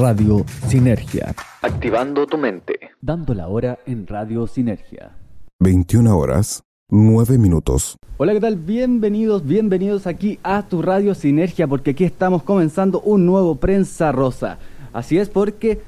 Radio Sinergia. Activando tu mente. Dando la hora en Radio Sinergia. 21 horas, 9 minutos. Hola, ¿qué tal? Bienvenidos, bienvenidos aquí a tu Radio Sinergia, porque aquí estamos comenzando un nuevo Prensa Rosa. Así es, porque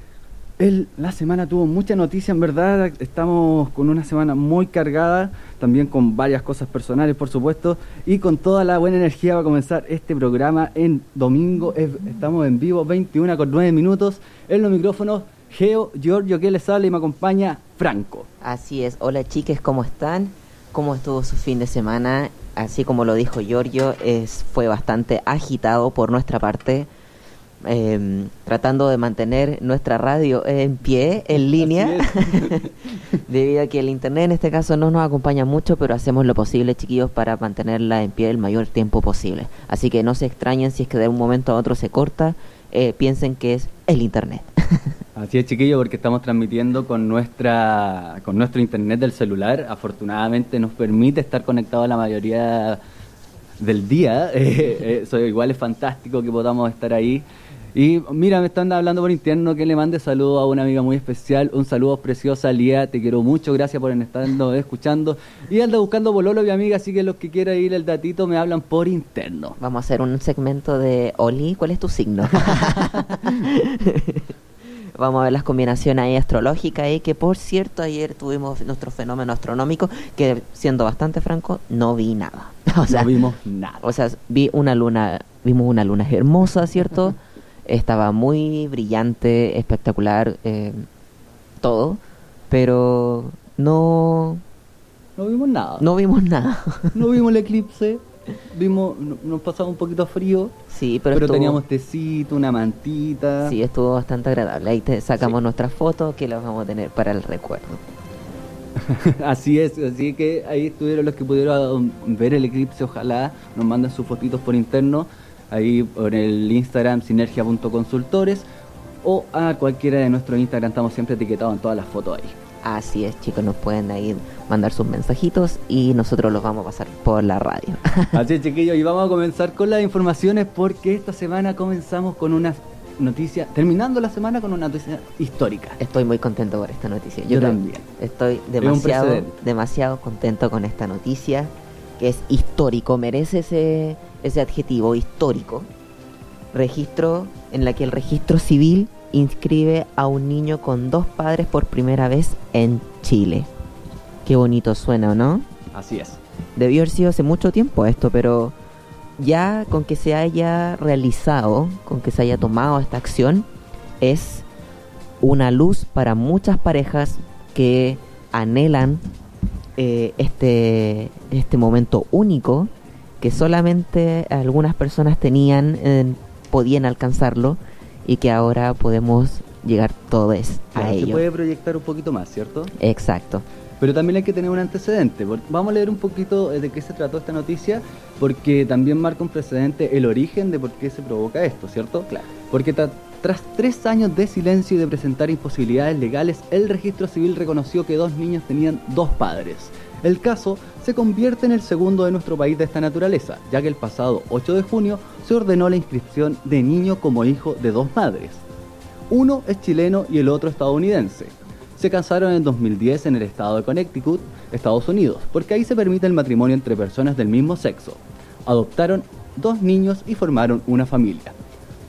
la semana tuvo mucha noticia, en verdad. Estamos con una semana muy cargada, también con varias cosas personales, por supuesto, y con toda la buena energía va a comenzar este programa en domingo. Es- estamos en vivo, 21 con 9 minutos. En los micrófonos, Geo, Giorgio, que les habla y me acompaña Franco. Así es. Hola chiques, ¿cómo están? ¿Cómo estuvo su fin de semana? Así como lo dijo Giorgio, fue bastante agitado por nuestra parte, em, tratando de mantener nuestra radio en pie, en línea, debido a que el internet en este caso no nos acompaña mucho, pero hacemos lo posible, chiquillos, para mantenerla en pie el mayor tiempo posible. Así que no se extrañen si es que de un momento a otro se corta, eh, piensen que es el internet. Así es, chiquillo, porque estamos transmitiendo con nuestra con nuestro internet del celular. Afortunadamente nos permite estar conectados la mayoría del día. Eh, eh, Eso igual es fantástico que podamos estar ahí. Y mira, me están hablando por interno que le mande saludos a una amiga muy especial. Un saludo preciosa, Lía. Te quiero mucho. Gracias por estarnos escuchando. Y anda buscando Bololo, mi amiga. Así que los que quieran ir el datito me hablan por interno. Vamos a hacer un segmento de Oli, ¿cuál es tu signo? Vamos a ver las combinaciones ahí astrológicas ahí, que por cierto ayer tuvimos nuestro fenómeno astronómico, que siendo bastante franco, no vi nada. O sea, no vimos nada. o sea, vi una luna, vimos una luna hermosa, ¿cierto? Estaba muy brillante, espectacular, eh, todo, pero no, No vimos nada. no vimos nada. No vimos el eclipse, vimos, no- nos pasaba un poquito frío, Sí, pero, pero, estuvo- teníamos tecito, una mantita. Sí, estuvo bastante agradable. Ahí te sacamos Sí. nuestras fotos que las vamos a tener para el recuerdo. así es, así que ahí estuvieron los que pudieron ver el eclipse, ojalá nos manden sus fotitos por interno, ahí por el Instagram sinergia.consultores o a cualquiera de nuestros Instagram, estamos siempre etiquetados en todas las fotos ahí. Así es, chicos, nos pueden ahí mandar sus mensajitos y nosotros los vamos a pasar por la radio. Así es, chiquillos, y vamos a comenzar con las informaciones porque esta semana comenzamos con una noticia, terminando la semana con una noticia histórica. Estoy muy contento por esta noticia. Yo creo- también. Estoy demasiado, demasiado contento con esta noticia, que es histórico, merece ese, ese adjetivo histórico. Registro en la que el registro civil inscribe a un niño con dos padres por primera vez en Chile. Qué bonito suena, ¿o no? Así es. Debió haber sido hace mucho tiempo esto, pero ya con que se haya realizado, con que se haya tomado esta acción, es una luz para muchas parejas que anhelan eh, este, este momento único que solamente algunas personas tenían, eh, podían alcanzarlo y que ahora podemos llegar todos a Claro, se ello. puede proyectar un poquito más, ¿cierto? Exacto. Pero también hay que tener un antecedente. Vamos a leer un poquito eh, de qué se trató esta noticia, porque también marca un precedente el origen de por qué se provoca esto, ¿cierto? Claro. Porque tras tres años de silencio y de presentar imposibilidades legales, el registro civil reconoció que dos niños tenían dos padres. El caso se convierte en el segundo de nuestro país de esta naturaleza, ya que el pasado 8 de junio se ordenó la inscripción de niño como hijo de dos madres. Uno es chileno y el otro estadounidense. Se casaron en 2010 en el estado de Connecticut, Estados Unidos, porque ahí se permite el matrimonio entre personas del mismo sexo. Adoptaron dos niños y formaron una familia.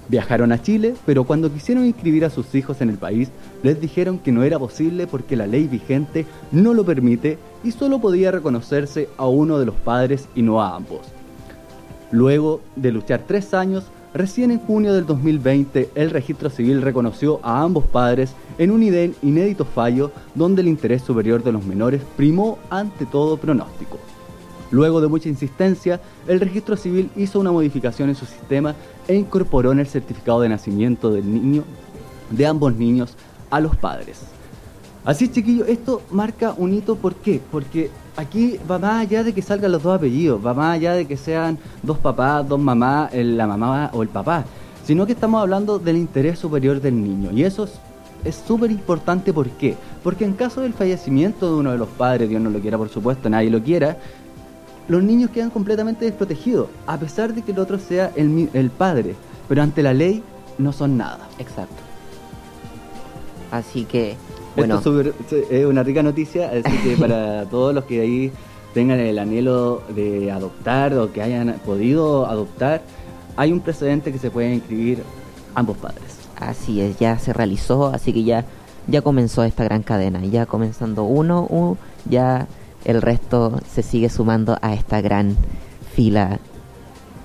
Viajaron a Chile, pero cuando quisieron inscribir a sus hijos en el país, les dijeron que no era posible porque la ley vigente no lo permite y solo podía reconocerse a uno de los padres y no a ambos. Luego de luchar tres años, recién en junio del 2020 el registro civil reconoció a ambos padres en un inédito fallo donde el interés superior de los menores primó ante todo pronóstico. Luego de mucha insistencia, el registro civil hizo una modificación en su sistema e incorporó en el certificado de nacimiento del niño, de ambos niños, a los padres. Así, chiquillos, esto marca un hito, ¿por qué? Porque aquí va más allá de que salgan los dos apellidos, va más allá de que sean dos papás, dos mamás, la mamá o el papá, sino que estamos hablando del interés superior del niño. Y eso es- es súper importante, ¿por qué? Porque en caso del fallecimiento de uno de los padres, Dios no lo quiera por supuesto, nadie lo quiera, los niños quedan completamente desprotegidos, a pesar de que el otro sea el, el padre, pero ante la ley no son nada. Exacto. Así que, bueno, Esto es, una rica noticia, así que para todos los que ahí tengan el anhelo de adoptar o que hayan podido adoptar, hay un precedente que se puede inscribir ambos padres. así es, ya se realizó, así que ya, ya comenzó esta gran cadena. Ya comenzando uno, ya el resto se sigue sumando a esta gran fila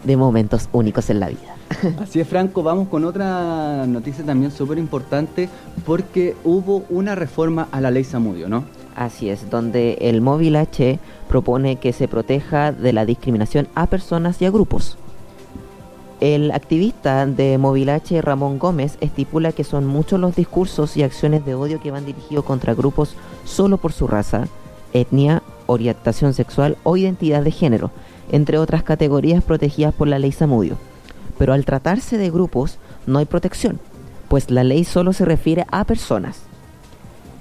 de momentos únicos en la vida. Así es, Franco, vamos con otra noticia también súper importante porque hubo una reforma a la ley Samudio, ¿no? Así es, donde el móvil H propone que se proteja de la discriminación a personas y a grupos. El activista de Móvil H, Ramón Gómez, estipula que son muchos los discursos y acciones de odio que van dirigidos contra grupos solo por su raza, etnia, orientación sexual o identidad de género, entre otras categorías protegidas por la ley Samudio. Pero al tratarse de grupos no hay protección, pues la ley solo se refiere a personas.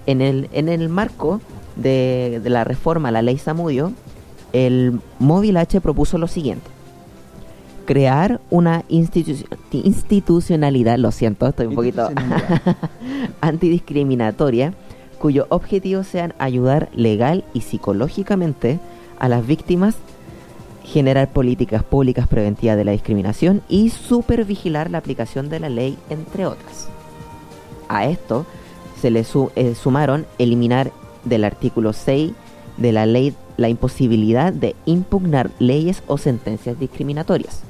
En el, en el marco de, de la reforma a la ley Samudio, el Móvil H propuso lo siguiente. Crear una institu- institucionalidad, lo siento, estoy un poquito antidiscriminatoria, cuyo objetivo sean ayudar legal y psicológicamente a las víctimas, generar políticas públicas preventivas de la discriminación y supervigilar la aplicación de la ley, entre otras. A esto se le eh, sumaron eliminar del artículo 6 de la ley la imposibilidad de impugnar leyes o sentencias discriminatorias.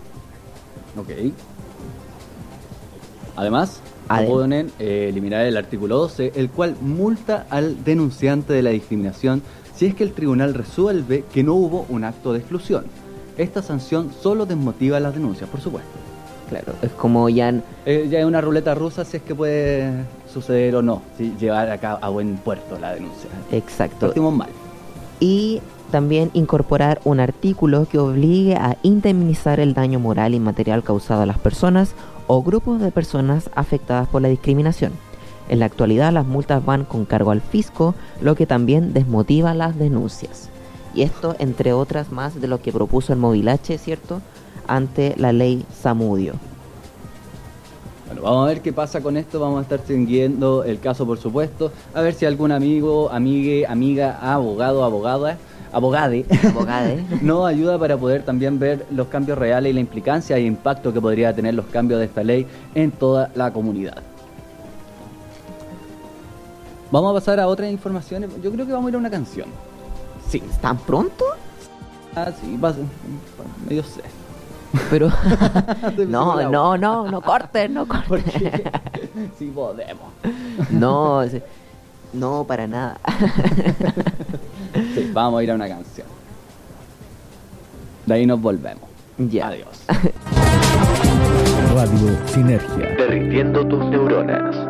Además, Adem- proponen eh, eliminar el artículo 12, el cual multa al denunciante de la discriminación si es que el tribunal resuelve que no hubo un acto de exclusión. Esta sanción solo desmotiva las denuncias, por supuesto. Claro, es como ya Eh, ya es una ruleta rusa si es que puede suceder o no, si llevar acá a buen puerto la denuncia. exacto. Partimos mal. y también incorporar un artículo que obligue a indemnizar el daño moral y material causado a las personas o grupos de personas afectadas por la discriminación. En la actualidad las multas van con cargo al fisco, lo que también desmotiva las denuncias. Y esto entre otras más de lo que propuso el Movilache, ¿cierto? Ante la ley Samudio. Bueno, vamos a ver qué pasa con esto, vamos a estar siguiendo el caso por supuesto, a ver si algún amigo, amigue, amiga, abogado, abogada, abogade, Abogade. nos ayuda para poder también ver los cambios reales y la implicancia y impacto que podría tener los cambios de esta ley en toda la comunidad. Vamos a pasar a otras informaciones, yo creo que vamos a ir a una canción. Sí, ¿Tan pronto? ah, sí, pasa, medio sé. Pero... No, no, no, no cortes, no. Porque sí podemos. No, no, para nada. Sí, vamos a ir a una canción. De ahí nos volvemos. Ya. Adiós. Radio Sinergia. Derritiendo tus neuronas.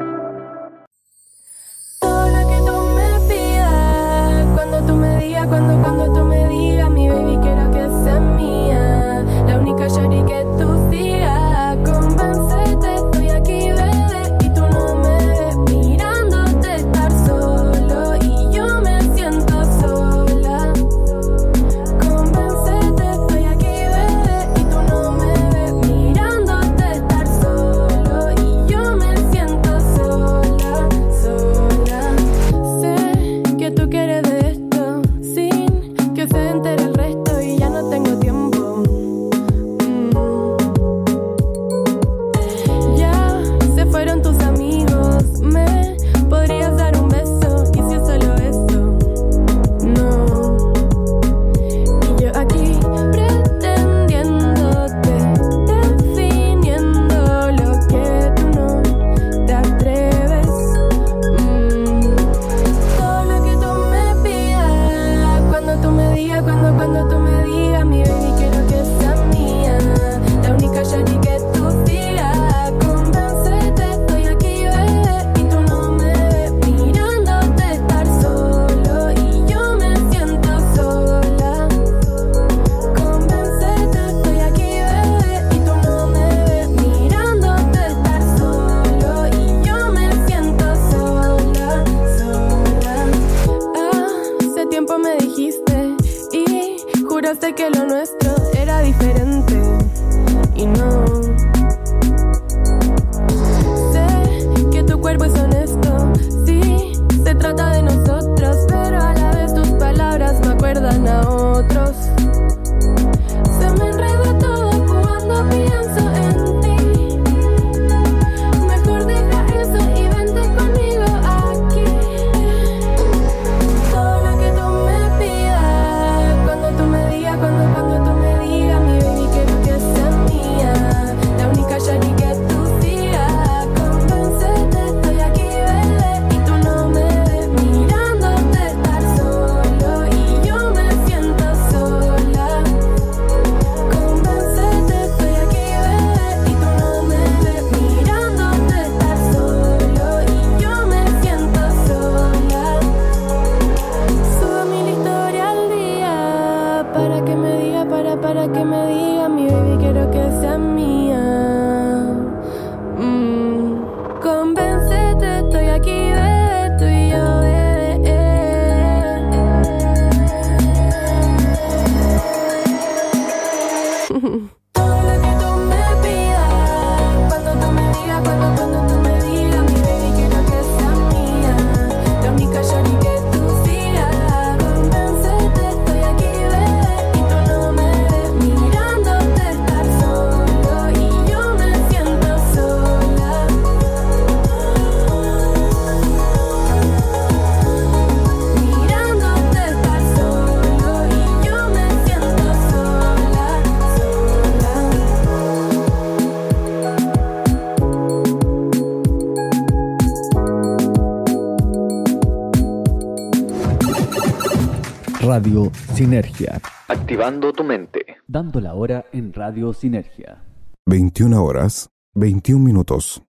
Sinergia. Activando tu mente. Dando la hora en Radio Sinergia. 21 horas, 21 minutos.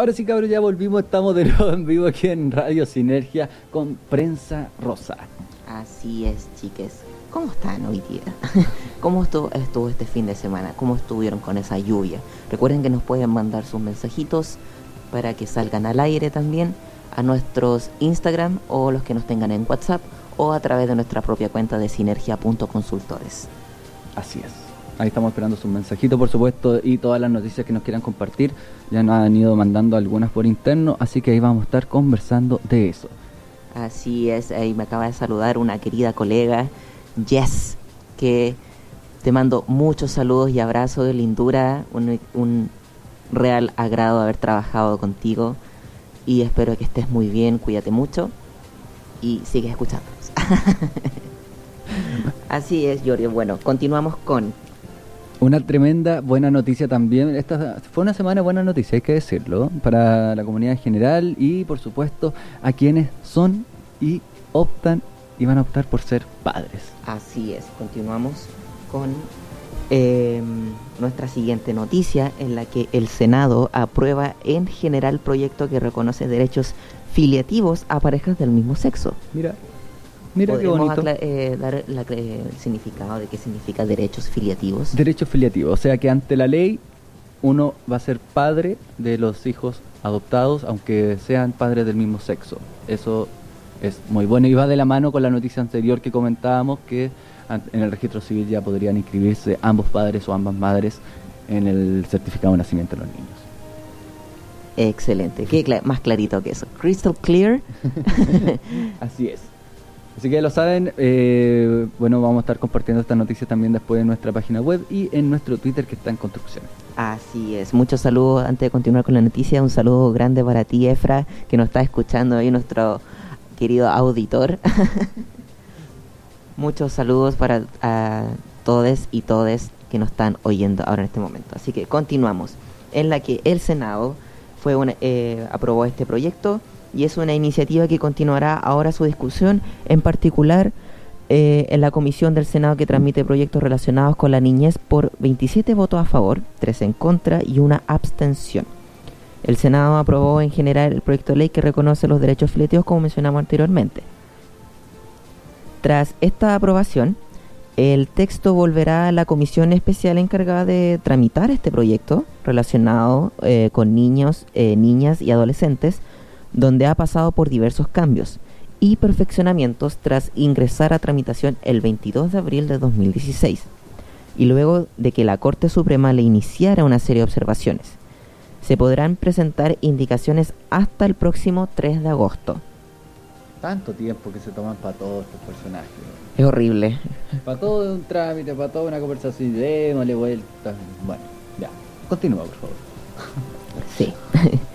Ahora sí, cabros, ya volvimos. Estamos de nuevo en vivo aquí en Radio Sinergia con Prensa Rosa. Así es, chiques. ¿Cómo están hoy día? ¿Cómo estuvo, estuvo este fin de semana? ¿Cómo estuvieron con esa lluvia? Recuerden que nos pueden mandar sus mensajitos para que salgan al aire también a nuestros Instagram o los que nos tengan en WhatsApp o a través de nuestra propia cuenta de sinergia.consultores. Así es. Ahí estamos esperando sus mensajitos, por supuesto, y todas las noticias que nos quieran compartir. Ya nos han ido mandando algunas por interno, así que ahí vamos a estar conversando de eso. Así es, ahí me acaba de saludar una querida colega, Jess, que te mando muchos saludos y abrazos de lindura, un, real agrado haber trabajado contigo y espero que estés muy bien, cuídate mucho y sigue escuchándonos. Así es, Giorgio. Bueno, continuamos con Una tremenda buena noticia también. Esta fue una semana buena noticia, hay que decirlo, para la comunidad en general y por supuesto a quienes son y optan y van a optar por ser padres. Así es, continuamos con eh, nuestra siguiente noticia en la que el Senado aprueba en general proyecto que reconoce derechos filiativos a parejas del mismo sexo. Mira, mira qué ¿Podríamos bonito. eh, dar la- eh, el significado de qué significa derechos filiativos? Derecho filiativo, o sea que ante la ley uno va a ser padre de los hijos adoptados, aunque sean padres del mismo sexo. Eso es muy bueno y va de la mano con la noticia anterior que comentábamos que en el registro civil ya podrían inscribirse ambos padres o ambas madres en el certificado de nacimiento de los niños. Excelente, qué más clarito que eso. Crystal clear. Así es. Así que ya lo saben, eh, bueno, vamos a estar compartiendo esta noticia también después en nuestra página web y en nuestro Twitter que está en construcción. Así es, muchos saludos antes de continuar con la noticia, un saludo grande para ti Efra, que nos está escuchando ahí nuestro querido auditor. muchos saludos para a todos y todes que nos están oyendo ahora en este momento. Así que continuamos, en la que el Senado fue una- eh, aprobó este proyecto y es una iniciativa que continuará ahora su discusión, en particular eh, en la comisión del Senado que transmite proyectos relacionados con la niñez por 27 votos a favor, 3 en contra y una abstención. El Senado aprobó en general el proyecto de ley que reconoce los derechos filiativos como mencionamos anteriormente. Tras esta aprobación, el texto volverá a la comisión especial encargada de tramitar este proyecto relacionado eh, con niños, eh, niñas y adolescentes, donde ha pasado por diversos cambios y perfeccionamientos tras ingresar a tramitación el 22 de abril de 2016, y luego de que la Corte Suprema le iniciara una serie de observaciones. Se podrán presentar indicaciones hasta el próximo 3 de agosto. Tanto tiempo que se toman para todos estos personajes. Es horrible. Para todo un trámite, para toda una conversación, démosle vueltas. Bueno, ya. Continúa, por favor. Sí.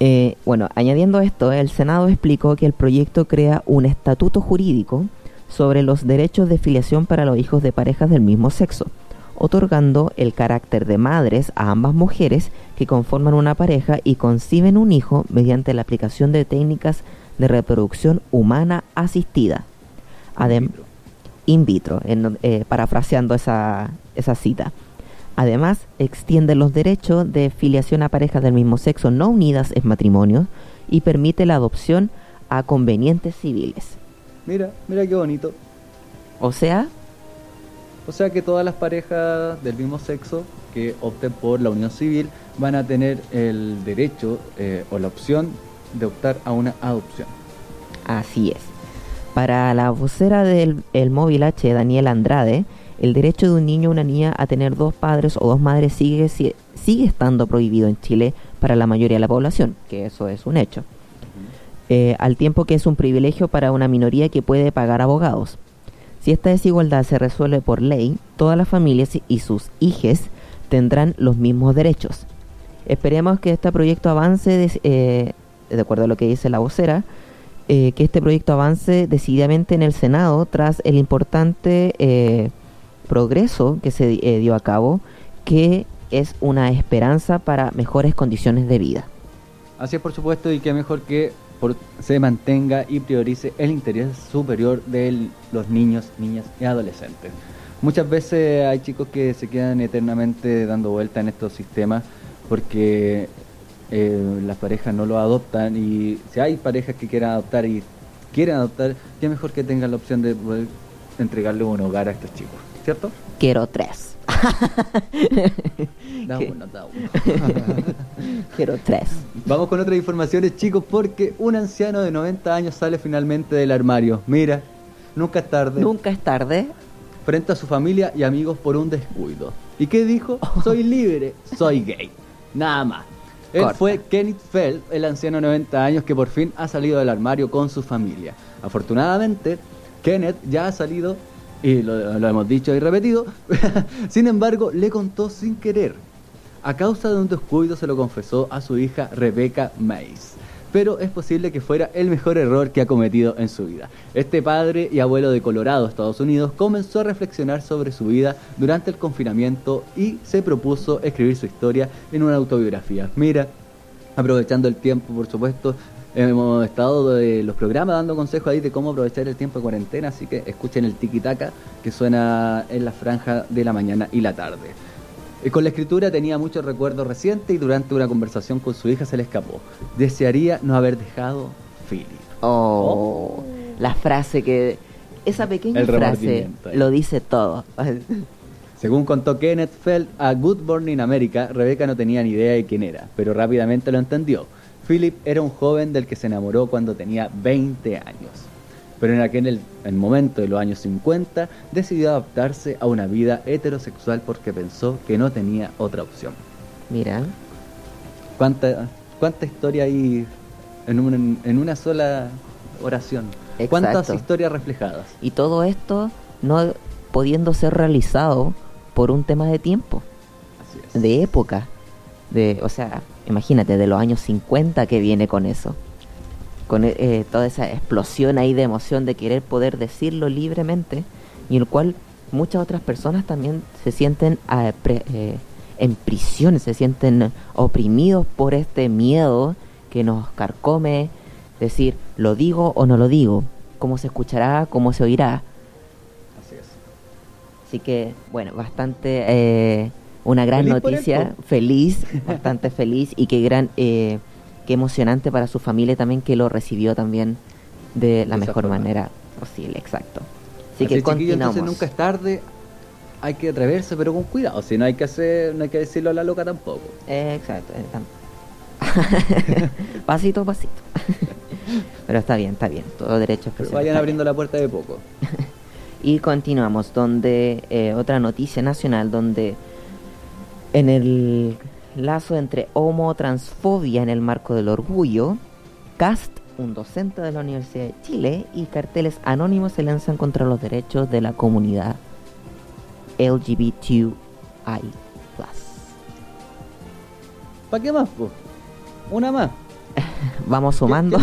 Eh, bueno, añadiendo esto, el Senado explicó que el proyecto crea un estatuto jurídico sobre los derechos de filiación para los hijos de parejas del mismo sexo, otorgando el carácter de madres a ambas mujeres que conforman una pareja y conciben un hijo mediante la aplicación de técnicas de reproducción humana asistida. Adem- in vitro, en- eh, parafraseando esa, esa cita. Además, extiende los derechos de filiación a parejas del mismo sexo no unidas en matrimonio y permite la adopción a convenientes civiles. Mira, mira qué bonito. O sea, O sea que todas las parejas del mismo sexo que opten por la unión civil van a tener el derecho eh, o la opción de optar a una adopción. Así es. Para la vocera del el móvil H, Daniel Andrade, el derecho de un niño o una niña a tener dos padres o dos madres sigue, si- sigue estando prohibido en Chile para la mayoría de la población, que eso es un hecho. Eh, al tiempo que es un privilegio para una minoría que puede pagar abogados. Si esta desigualdad se resuelve por ley, todas las familias y sus hijes tendrán los mismos derechos. Esperemos que este proyecto avance, des- eh, de acuerdo a lo que dice la vocera, eh, que este proyecto avance decididamente en el Senado tras el importante eh, progreso que se eh, dio a cabo, que es una esperanza para mejores condiciones de vida. Así es, por supuesto, y que mejor que se mantenga y priorice el interés superior de los niños, niñas y adolescentes. Muchas veces hay chicos que se quedan eternamente dando vuelta en estos sistemas porque eh, las parejas no lo adoptan y si hay parejas que quieran adoptar y quieren adoptar, qué mejor que tengan la opción de poder entregarle un hogar a estos chicos, ¿cierto? Quiero tres. Da uno, da uno. Quiero tres. Vamos con otras informaciones, chicos, porque un anciano de 90 años sale finalmente del armario. Mira, nunca es tarde. Nunca es tarde. Frente a su familia y amigos por un descuido. ¿Y qué dijo? Soy libre, soy gay. Nada más. Él Corta. fue Kenneth Feld, el anciano de 90 años que por fin ha salido del armario con su familia. Afortunadamente, Kenneth ya ha salido, y lo, hemos dicho y repetido, sin embargo, le contó sin querer. A causa de un descuido se lo confesó a su hija Rebecca Mays. Pero es posible que fuera el mejor error que ha cometido en su vida. Este padre y abuelo de Colorado, Estados Unidos, comenzó a reflexionar sobre su vida durante el confinamiento y se propuso escribir su historia en una autobiografía. Mira, aprovechando el tiempo, por supuesto, hemos estado de los programas dando consejos ahí de cómo aprovechar el tiempo de cuarentena, así que escuchen el tiki-taka que suena en la franja de la mañana y la tarde. Eh, Con la escritura tenía muchos recuerdos recientes y durante una conversación con su hija se le escapó. Desearía no haber dejado Philip. Oh, la frase que... Esa pequeña frase lo dice todo. Según contó Kenneth Feld a Good Morning America, Rebeca no tenía ni idea de quién era, pero rápidamente lo entendió. Philip era un joven del que se enamoró cuando tenía 20 años. Pero en aquel el, el momento de los años 50 decidió adaptarse a una vida heterosexual porque pensó que no tenía otra opción. Mira, ¿Cuánta, cuánta historia hay en, un- en una sola oración? ¿Cuántas historias reflejadas? y todo esto no pudiendo ser realizado por un tema de tiempo, Así es. de época, de, o sea, imagínate, de los años 50 que viene con eso, con eh, eh, toda esa explosión ahí de emoción de querer poder decirlo libremente, y el cual muchas otras personas también se sienten ah, pre- eh, en prisión, se sienten oprimidos por este miedo que nos carcome, decir, lo digo o no lo digo, cómo se escuchará, cómo se oirá. Así es. Así que, bueno, bastante eh, una gran Feliz noticia, feliz, bastante feliz y qué gran, eh, qué emocionante para su familia también que lo recibió también de la De mejor forma. manera posible, exacto. Así, Así, que continuamos. entonces nunca es tarde. Hay que atreverse, pero con cuidado. Si no hay que hacer, no hay que decirlo a la loca tampoco. Eh, exacto. eh, tam- pasito a pasito. Pero está bien, está bien. Todo derecho Pero vayan abriendo la puerta de poco. Y continuamos, donde eh, otra noticia nacional, donde en el lazo entre homo-transfobia en el marco del orgullo, CAST, un docente de la Universidad de Chile, y carteles anónimos se lanzan contra los derechos de la comunidad LGBTI+. ¿Para qué más, po? Una más. Vamos ¿Qué- sumando.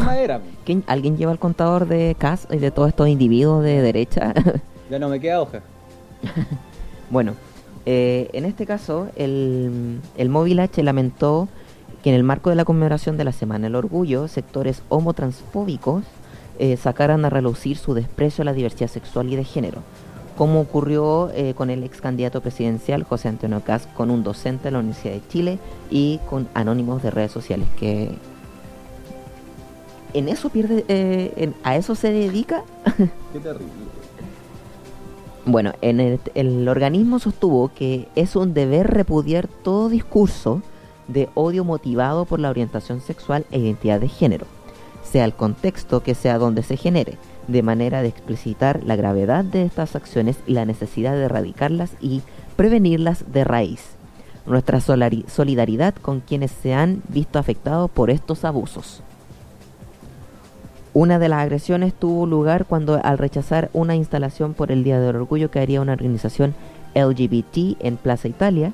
¿Quién- ¿Alguien lleva el contador de CAST y de todos estos individuos de derecha? Ya no me queda hoja. Bueno, Eh, en este caso, el, el Móvil H lamentó que en el marco de la conmemoración de la Semana del Orgullo, sectores homotransfóbicos eh, sacaran a relucir su desprecio a la diversidad sexual y de género, como ocurrió eh, con el ex candidato presidencial José Antonio Caz, con un docente de la Universidad de Chile y con anónimos de redes sociales, que en eso eh, a eso se dedica Qué terrible. Bueno, en el, el organismo sostuvo que es un deber repudiar todo discurso de odio motivado por la orientación sexual e identidad de género, sea el contexto que sea donde se genere, de manera de explicitar la gravedad de estas acciones y la necesidad de erradicarlas y prevenirlas de raíz. Nuestra solidaridad con quienes se han visto afectados por estos abusos. Una de las agresiones tuvo lugar cuando al rechazar una instalación por el Día del Orgullo que haría una organización LGBT en Plaza Italia,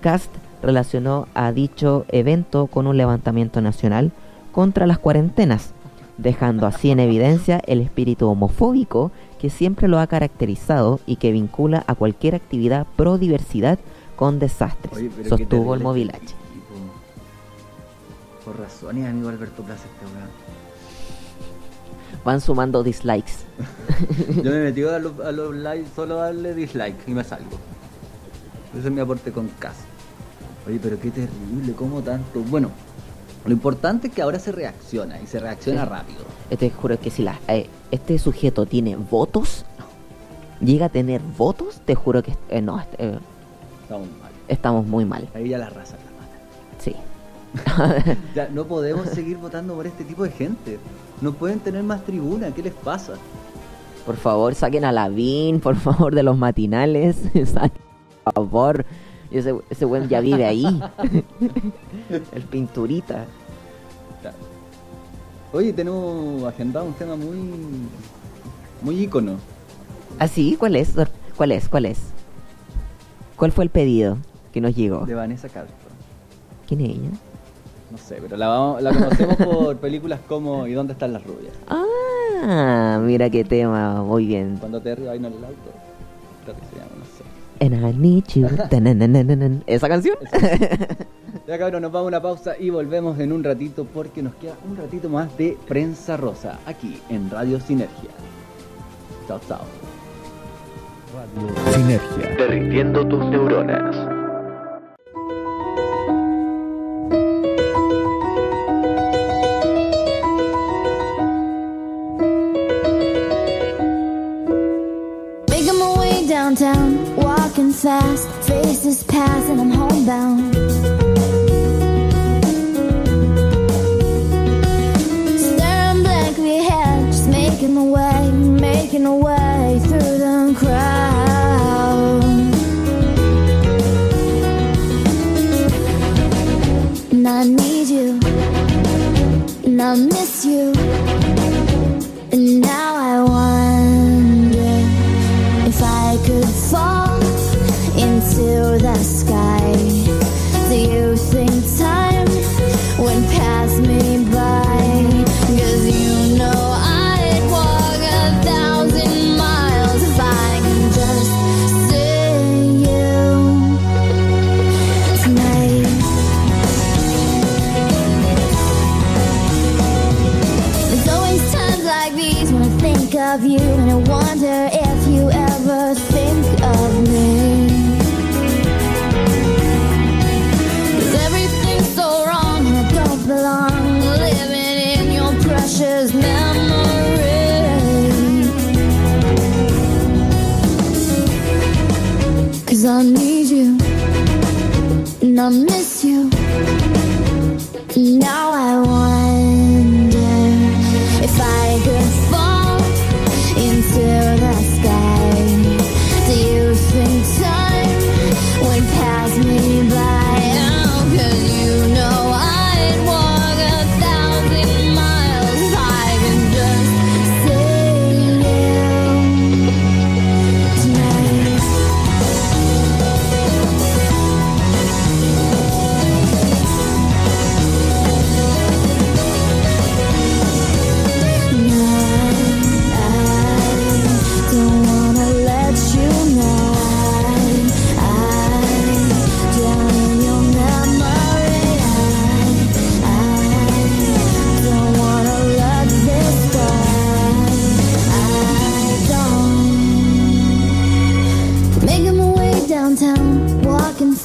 Cast relacionó a dicho evento con un levantamiento nacional contra las cuarentenas, dejando así en evidencia el espíritu homofóbico que siempre lo ha caracterizado y que vincula a cualquier actividad pro diversidad con desastres, Oye, sostuvo el este Movilage. tipo. Por amigo Alberto Plaza este. Van sumando dislikes. Yo me metí a los, a los likes solo darle dislike y me salgo. Ese es mi aporte con casa. Oye, pero qué terrible, cómo tanto. Bueno, lo importante es que ahora se reacciona y se reacciona Sí. rápido. Te juro que si la, eh, este sujeto tiene votos, llega a tener votos, te juro que eh, no, eh, Estamos mal. estamos muy mal. Ahí ya la raza. Ya no podemos seguir votando por este tipo de gente. No pueden tener más tribuna, ¿qué les pasa? Por favor, saquen a Lavín, por favor, de los matinales. Por favor. Ese, ese buen ya vive ahí. El pinturita. Oye, tenemos agendado un tema muy. muy ícono. ¿Ah, sí? ¿Cuál es? ¿Cuál es? ¿Cuál es? ¿Cuál fue el pedido que nos llegó? De Vanessa Castro. ¿Quién es ella? No sé, pero la, vamos- la conocemos por películas como ¿Y dónde están las rubias? Ah, mira qué tema. Muy bien. Cuando Terry va en el auto. Terry se llama, no sé. And I need you. ¿Esa canción? Ya cabrón, nos vamos a una pausa y volvemos en un ratito porque nos queda un ratito más de Prensa Rosa aquí en Radio Sinergia. Chao, chao. Sinergia. Derritiendo tus neuronas. Downtown, walking fast, faces pass and I'm homebound. Staring blankly ahead, just making my way, making my way through the crowd. And I need you, and I miss you.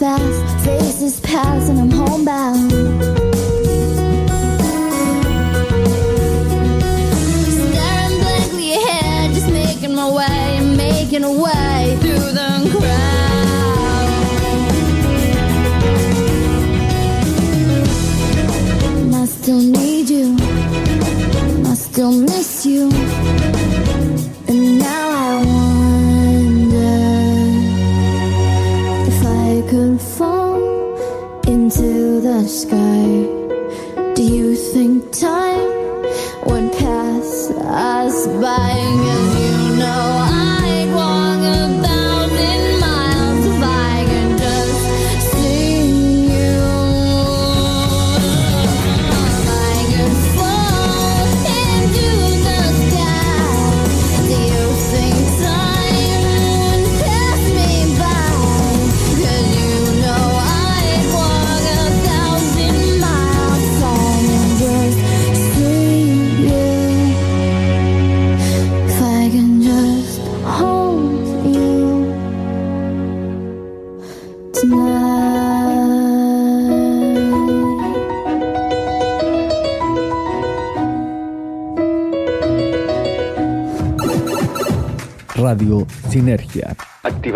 fast, faces pass, and I'm homebound.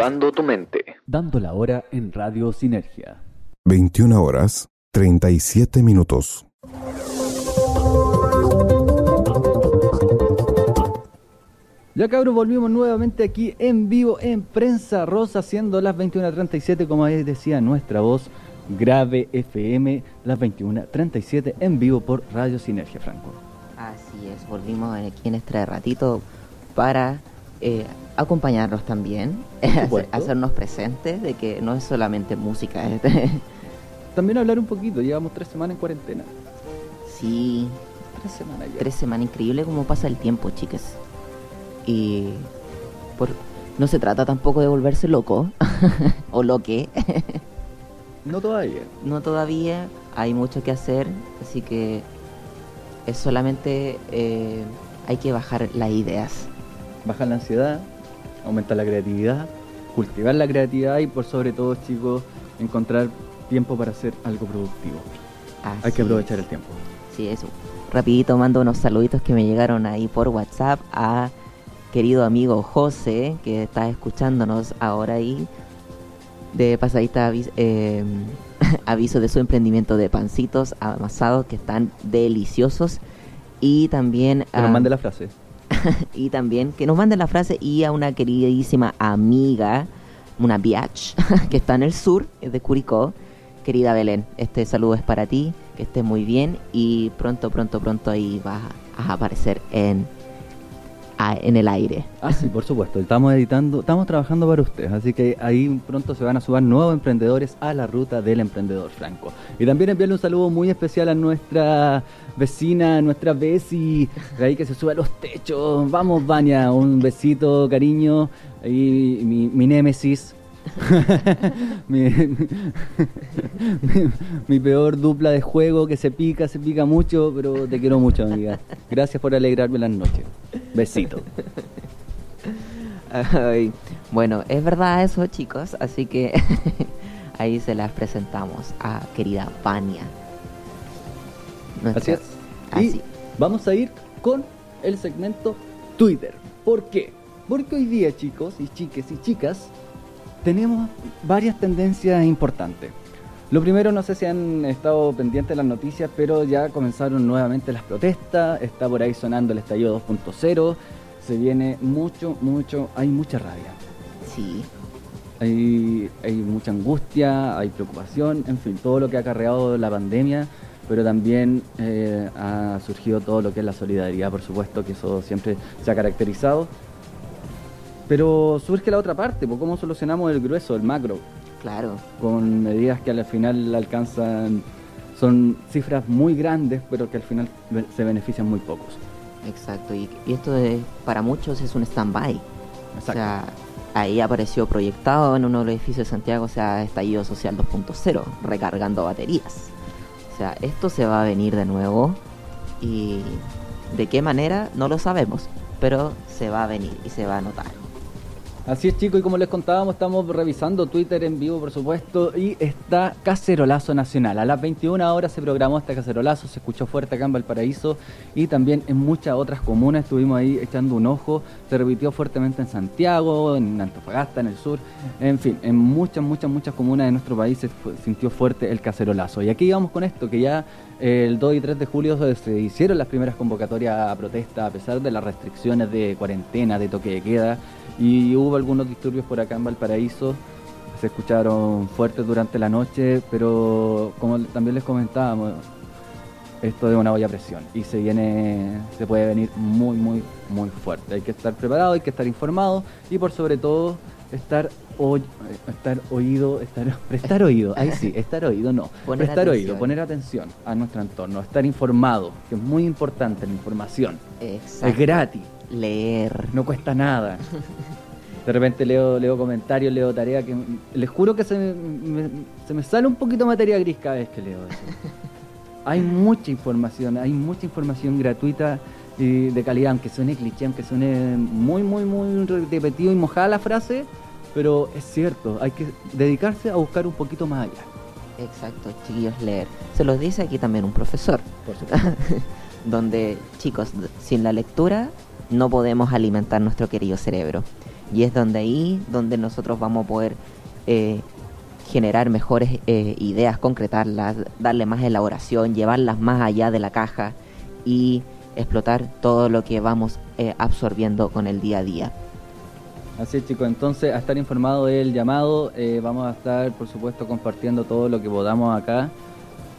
Activando tu mente. Dando la hora en Radio Sinergia. 21 horas 37 minutos. Ya cabros, volvimos nuevamente aquí en vivo en Prensa Rosa, siendo las 21.37, como ahí decía nuestra voz, Grave FM, las 21.37 en vivo por Radio Sinergia, Franco. Así es, volvimos aquí en este ratito para eh, acompañarnos también, hacernos presentes de que no es solamente música. este. También hablar un poquito, llevamos tres semanas en cuarentena. sí, Tres semanas ya. tres semanas increíble cómo pasa el tiempo, chicas. Y por, no se trata tampoco de volverse loco o lo que. No todavía. no todavía, hay mucho que hacer, así que es solamente eh, hay que bajar las ideas. Bajar la ansiedad, aumentar la creatividad, cultivar la creatividad y por sobre todo, chicos, encontrar tiempo para hacer algo productivo. Hay que aprovechar es. el tiempo. Sí, eso. Rapidito mando unos saluditos que me llegaron ahí por WhatsApp a querido amigo José, que está escuchándonos ahora ahí. De pasadita avis- eh, aviso de su emprendimiento de pancitos amasados que están deliciosos. Y también Que nos a- mande la frase. y también que nos manden la frase y a una queridísima amiga, una biatch, que está en el sur, es de Curicó. Querida Belén, este saludo es para ti, que estés muy bien y pronto, pronto, pronto ahí vas a aparecer en, en el aire. Ah, sí, por supuesto. Estamos editando, estamos trabajando para ustedes, así que ahí pronto se van a sumar nuevos emprendedores a la ruta del emprendedor franco. Y también enviarle un saludo muy especial a nuestra vecina, nuestra Bessie, ahí que se sube a los techos. Vamos, Vania, un besito, cariño. Ahí mi, mi némesis. mi, mi- mi peor dupla de juego que se pica, se pica mucho, pero te quiero mucho, amiga. Gracias por alegrarme las noches. Besito. Ay, bueno, es verdad eso, chicos, así que ahí se las presentamos a querida Vania. Así Nuestra- es. Y así. vamos a ir con el segmento Twitter. ¿Por qué? Porque hoy día, chicos y chiques y chicas, tenemos varias tendencias importantes. Lo primero, no sé si han estado pendientes de las noticias, pero ya comenzaron nuevamente las protestas, está por ahí sonando el estallido 2.0, se viene mucho, mucho, hay mucha rabia. Sí, Hay, hay mucha angustia, hay preocupación, en fin, todo lo que ha acarreado la pandemia, pero también eh, ha surgido todo lo que es la solidaridad, por supuesto, que eso siempre se ha caracterizado. Pero surge la otra parte, pues, ¿cómo solucionamos el grueso, el macro? claro. Con medidas que al final alcanzan, son cifras muy grandes, pero que al final se benefician muy pocos. Exacto, y, y esto es, para muchos es un stand-by. O sea, ahí apareció proyectado en uno de los edificios de Santiago, o sea, estallido social 2.0, recargando baterías. O sea, esto se va a venir de nuevo y de qué manera no lo sabemos, pero se va a venir y se va a notar. Así es, chicos, y como les contábamos, estamos revisando Twitter en vivo, por supuesto, y está Cacerolazo Nacional. A las 21 horas se programó este cacerolazo, se escuchó fuerte acá en Valparaíso y también en muchas otras comunas estuvimos ahí echando un ojo. Se repitió fuertemente en Santiago, en Antofagasta, en el sur, en fin, en muchas, muchas, muchas comunas de nuestro país se sintió fuerte el cacerolazo. Y aquí vamos con esto, que ya el 2 y 3 de julio se, hicieron las primeras convocatorias a protesta a pesar de las restricciones de cuarentena, de toque de queda y hubo algunos disturbios por acá en Valparaíso. Se escucharon fuertes durante la noche, pero como también les comentábamos, esto es una olla a presión y se viene, se puede venir muy, muy, muy fuerte. Hay que estar preparado, hay que estar informado y por sobre todo estar, oy- estar oído, estar, prestar oído, ahí sí, estar oído no, Poner prestar oído, atención. poner atención a nuestro entorno, estar informado, que es muy importante la información, Exacto. es gratis Leer. no cuesta nada. De repente leo, leo comentarios, leo tareas que les juro que se me, me- se me sale un poquito materia gris cada vez que leo eso. Hay mucha información, hay mucha información gratuita y de calidad, aunque suene cliché, aunque suene muy, muy, muy repetido y mojada la frase, pero es cierto, hay que dedicarse a buscar un poquito más allá. Exacto, chiquillos, leer. Se los dice aquí también un profesor. Por supuesto. donde, chicos, sin la lectura no podemos alimentar nuestro querido cerebro. Y es donde ahí, donde nosotros vamos a poder eh, generar mejores eh, ideas, concretarlas, darle más elaboración, llevarlas más allá de la caja y explotar todo lo que vamos eh, absorbiendo con el día a día. Así es chicos, entonces a estar informado del llamado, eh, vamos a estar por supuesto compartiendo todo lo que podamos acá.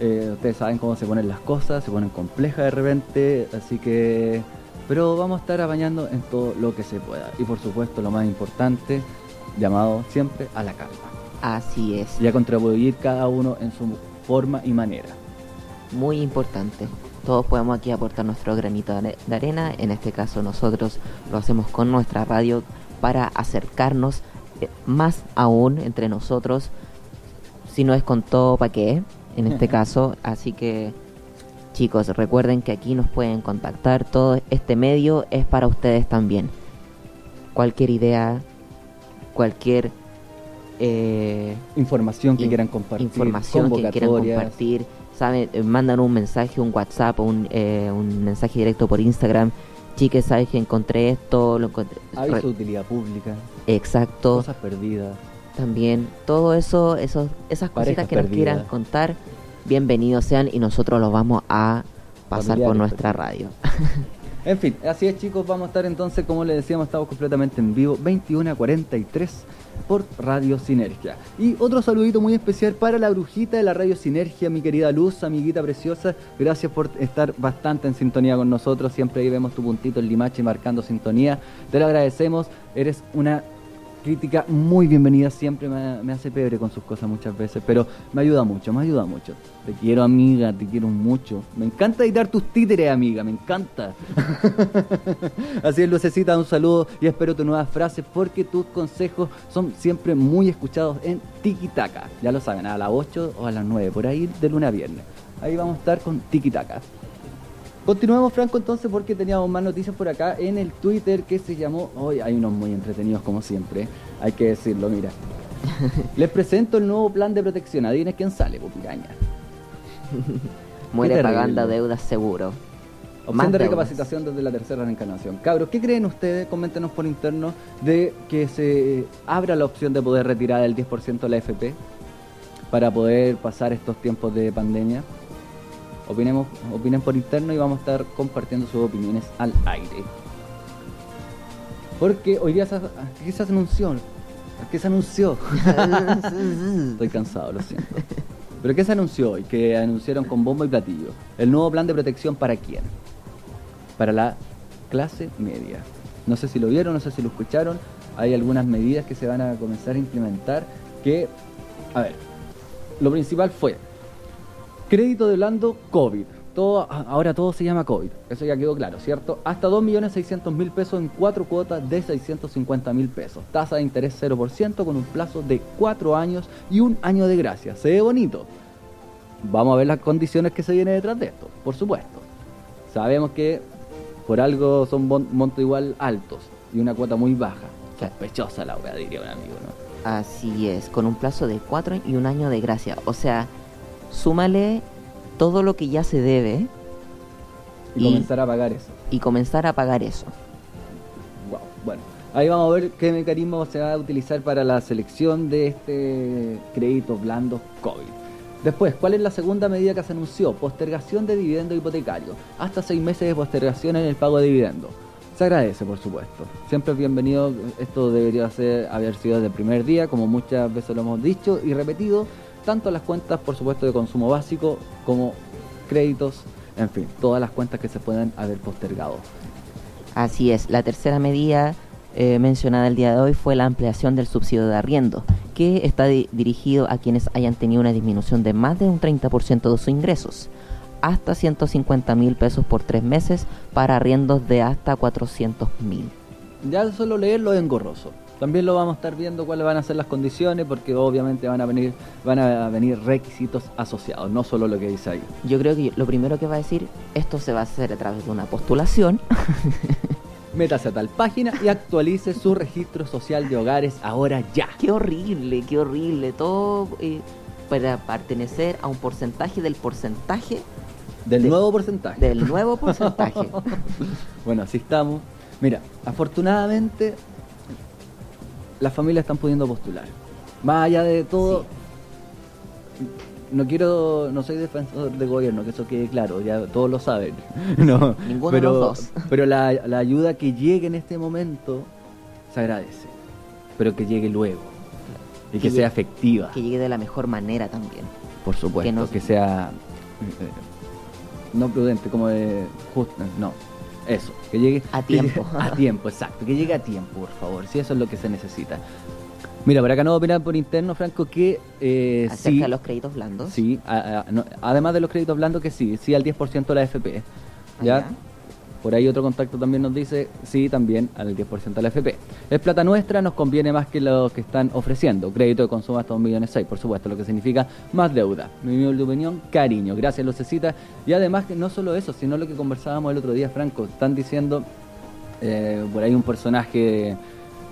Eh, ustedes saben cómo se ponen las cosas, se ponen complejas de repente, así que... Pero vamos a estar apañando en todo lo que se pueda. Y por supuesto lo más importante, llamado siempre a la calma. Así es, Y a contribuir cada uno en su forma y manera. muy importante. Todos podemos aquí aportar nuestro granito de are- de arena, en este caso nosotros lo hacemos con nuestra radio para acercarnos eh, más aún entre nosotros, si no es con todo, ¿para qué? En este caso, así que chicos, recuerden que aquí nos pueden contactar, todo este medio es para ustedes también. Cualquier idea, cualquier... eh, Información que in- quieran compartir, información que quieran compartir, saben, Eh, mandan un mensaje, un WhatsApp, un, eh, un mensaje directo por Instagram. Chiques, sabes que encontré esto, lo encontré. Aviso de Re- utilidad pública, Exacto, cosas perdidas. también todo eso, esos, esas Parejas cositas que nos quieran contar, bienvenidos sean y nosotros los vamos a pasar por nuestra perdidos. radio. En fin, así es chicos, vamos a estar entonces, como les decíamos, estamos completamente en vivo, 21 a 43 por Radio Sinergia. Y otro saludito muy especial para la brujita de la Radio Sinergia, mi querida Luz, amiguita preciosa. Gracias por estar bastante en sintonía con nosotros. Siempre ahí vemos tu puntito en Limache marcando sintonía. Te lo agradecemos. Eres una crítica muy bienvenida. Siempre me, hace pebre con sus cosas muchas veces, pero me ayuda mucho, me ayuda mucho. Te quiero, amiga, te quiero mucho. Me encanta editar tus títeres, amiga, me encanta. Así es, Lucecita, un saludo y espero tus nuevas frases porque tus consejos son siempre muy escuchados en Tiki Taka. Ya lo saben, a las 8 o a las 9, por ahí de lunes a viernes. Ahí vamos a estar con Tiki Taka. Continuemos, Franco, entonces, porque teníamos más noticias por acá en el Twitter que se llamó. Hoy hay unos muy entretenidos, como siempre. Hay que decirlo, mira. Les presento el nuevo plan de protección. Adivinen quién sale, pues piraña. Muere pagando deudas seguro. Opción de recapacitación desde la tercera reencarnación. Cabros, ¿qué creen ustedes? Coméntenos por interno de que se abra la opción de poder retirar el 10% de la FP para poder pasar estos tiempos de pandemia. Opinemos, opinen por interno y vamos a estar compartiendo sus opiniones al aire. Porque hoy día se, ¿qué se anunció? ¿Qué se anunció? Estoy cansado, lo siento. ¿Pero qué se anunció hoy? Que anunciaron con bombo y platillo. El nuevo plan de protección para quién? Para la clase media. No sé si lo vieron, no sé si lo escucharon. Hay algunas medidas que se van a comenzar a implementar que, a ver, lo principal fue crédito de blando COVID. Todo, ahora todo se llama COVID, eso ya quedó claro, ¿cierto? Hasta 2.600.000 pesos en cuatro cuotas de 650.000 pesos. Tasa de interés 0% con un plazo de 4 años y un año de gracia. Se ve bonito. Vamos a ver las condiciones que se vienen detrás de esto, por supuesto. Sabemos que por algo son mon- montos igual altos y una cuota muy baja. Sospechosa la weá, diría un amigo, ¿no? Así es, con un plazo de cuatro y un año de gracia. O sea, súmale todo lo que ya se debe Y, Y- comenzar a pagar eso. y comenzar a pagar eso. Wow. Bueno, ahí vamos a ver qué mecanismo se va a utilizar para la selección de este crédito blando COVID. Después, ¿cuál es la segunda medida que se anunció? Postergación de dividendo hipotecario. Hasta seis meses de postergación en el pago de dividendo. Se agradece, por supuesto. Siempre es bienvenido. Esto debería ser, haber sido desde el primer día, como muchas veces lo hemos dicho y repetido. Tanto las cuentas, por supuesto, de consumo básico como créditos, en fin, todas las cuentas que se puedan haber postergado. Así es, la tercera medida eh, mencionada el día de hoy fue la ampliación del subsidio de arriendo, que está di- dirigido a quienes hayan tenido una disminución de más de un 30% de sus ingresos, hasta 150 mil pesos por tres meses para arriendos de hasta 400 mil. Ya solo leerlo es engorroso. También lo vamos a estar viendo cuáles van a ser las condiciones, porque obviamente van a venir, van a venir requisitos asociados, no solo lo que dice ahí. Yo creo que lo primero que va a decir, esto se va a hacer a través de una postulación. Métase a tal página y actualice su registro social de hogares ahora ya. qué horrible, qué horrible, todo eh, para pertenecer a un porcentaje del porcentaje Del De- nuevo porcentaje. del nuevo porcentaje. Bueno, así estamos. Mira, afortunadamente las familias están pudiendo postular. Más allá de todo, no quiero, no soy defensor de gobierno, que eso quede claro, ya todos lo saben. No, Ninguno de los dos. Pero la, la ayuda que llegue en este momento se agradece, pero que llegue luego y que, Que sea efectiva, que llegue de la mejor manera también. por supuesto, que, que no- sea eh, no prudente, como de justo, no, eso, que llegue A tiempo. a tiempo, exacto, que llegue a tiempo, por favor, si eso es lo que se necesita. Mira, por acá nos opinan por interno, Franco, que eh, Acerca sí, de los créditos blandos. sí, a- a- no, además de los créditos blandos, que sí, sí al 10% de la FP. ¿ya? Allá. Por ahí otro contacto también nos dice, sí, también al 10% de la FP. Es plata nuestra, nos conviene más que lo que están ofreciendo. Crédito de consumo hasta 1 millones seis, por supuesto, lo que significa más deuda. Mi humilde opinión, cariño. Gracias, Lucecita. Y además, no solo eso, sino lo que conversábamos el otro día, Franco. Están diciendo eh, por ahí un personaje